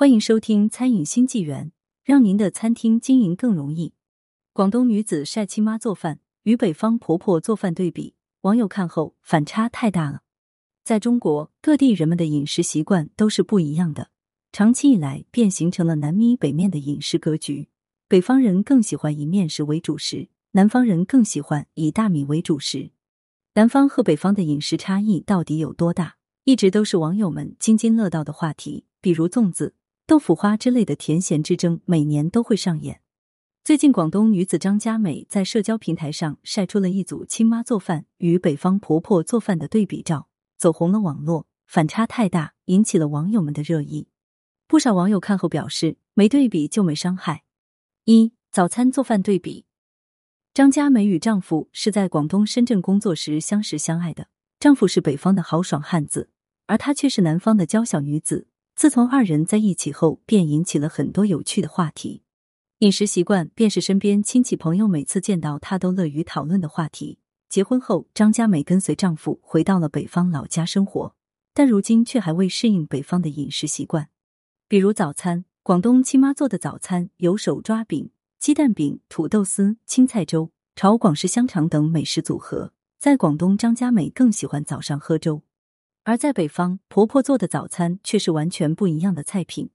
欢迎收听《餐饮新纪元》，让您的餐厅经营更容易。广东女子晒亲妈做饭，与北方婆婆做饭对比，网友看后反差太大了。在中国各地，人们的饮食习惯都是不一样的，长期以来便形成了南米北面的饮食格局。北方人更喜欢以面食为主食，南方人更喜欢以大米为主食。南方和北方的饮食差异到底有多大，一直都是网友们津津乐道的话题。比如粽子。豆腐花之类的甜咸之争每年都会上演。最近，广东女子张佳美在社交平台上晒出了一组亲妈做饭与北方婆婆做饭的对比照，走红了网络，反差太大，引起了网友们的热议。不少网友看后表示，没对比就没伤害。一早餐做饭对比，张佳美与丈夫是在广东深圳工作时相识相爱的，丈夫是北方的豪爽汉子，而她却是南方的娇小女子。自从二人在一起后，便引起了很多有趣的话题。饮食习惯便是身边亲戚朋友每次见到她都乐于讨论的话题。结婚后，张佳美跟随丈夫回到了北方老家生活，但如今却还未适应北方的饮食习惯。比如早餐，广东亲妈做的早餐有手抓饼、鸡蛋饼、土豆丝、青菜粥、炒广式香肠等美食组合。在广东，张佳美更喜欢早上喝粥。而在北方，婆婆做的早餐却是完全不一样的菜品，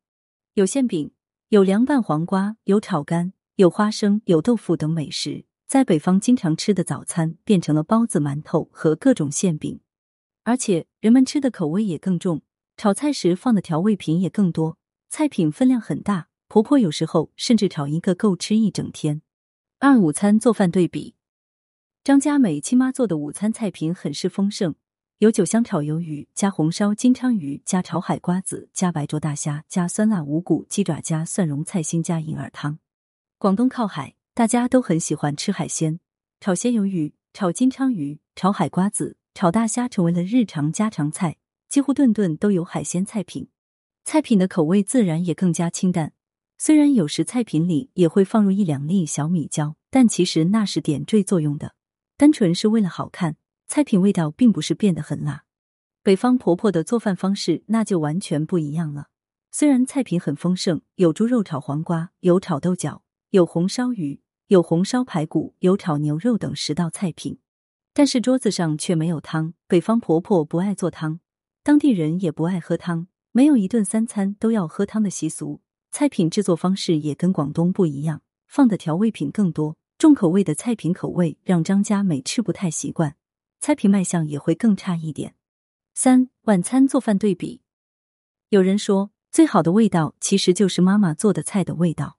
有馅饼，有凉拌黄瓜，有炒肝，有花生，有豆腐等美食。在北方经常吃的早餐变成了包子、馒头和各种馅饼，而且人们吃的口味也更重，炒菜时放的调味品也更多，菜品分量很大。婆婆有时候甚至炒一个够吃一整天。二午餐做饭对比，张佳美亲妈做的午餐菜品很是丰盛。有酒香炒鱿鱼，加红烧金鲳鱼，加炒海瓜子，加白灼大虾，加酸辣五谷鸡爪，加蒜蓉菜心，加银耳汤。广东靠海，大家都很喜欢吃海鲜，炒鲜鱿鱼、炒金鲳鱼、炒海瓜子、炒大虾成为了日常家常菜，几乎顿顿都有海鲜菜品。菜品的口味自然也更加清淡，虽然有时菜品里也会放入一两粒小米椒，但其实那是点缀作用的，单纯是为了好看。菜品味道并不是变得很辣，北方婆婆的做饭方式那就完全不一样了。虽然菜品很丰盛，有猪肉炒黄瓜，有炒豆角，有红烧鱼，有红烧排骨，有炒牛肉等十道菜品，但是桌子上却没有汤。北方婆婆不爱做汤，当地人也不爱喝汤，没有一顿三餐都要喝汤的习俗。菜品制作方式也跟广东不一样，放的调味品更多，重口味的菜品口味让张家美吃不太习惯。菜品卖相也会更差一点。三晚餐做饭对比，有人说最好的味道其实就是妈妈做的菜的味道。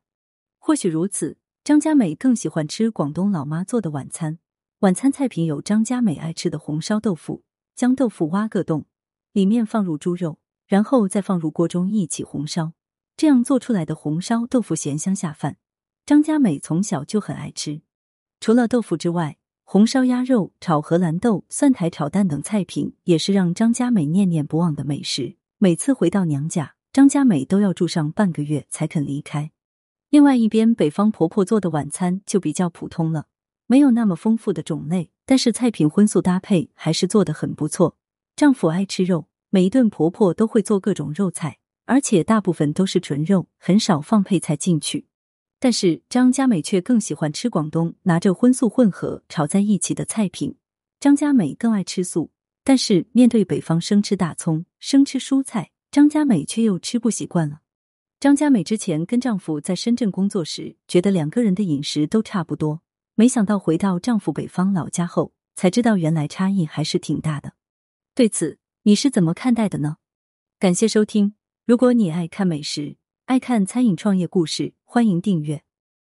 或许如此，张佳美更喜欢吃广东老妈做的晚餐。晚餐菜品有张佳美爱吃的红烧豆腐，将豆腐挖个洞，里面放入猪肉，然后再放入锅中一起红烧，这样做出来的红烧豆腐咸香下饭。张佳美从小就很爱吃。除了豆腐之外，红烧鸭肉、炒荷兰豆、蒜苔炒蛋等菜品，也是让张佳美念念不忘的美食。每次回到娘家，张佳美都要住上半个月才肯离开。另外一边，北方婆婆做的晚餐就比较普通了，没有那么丰富的种类，但是菜品荤素搭配还是做的很不错。丈夫爱吃肉，每一顿婆婆都会做各种肉菜，而且大部分都是纯肉，很少放配菜进去。但是张佳美却更喜欢吃广东拿着荤素混合炒在一起的菜品。张佳美更爱吃素，但是面对北方生吃大葱、生吃蔬菜，张佳美却又吃不习惯了。张佳美之前跟丈夫在深圳工作时，觉得两个人的饮食都差不多，没想到回到丈夫北方老家后，才知道原来差异还是挺大的。对此，你是怎么看待的呢？感谢收听，如果你爱看美食。爱看餐饮创业故事，欢迎订阅。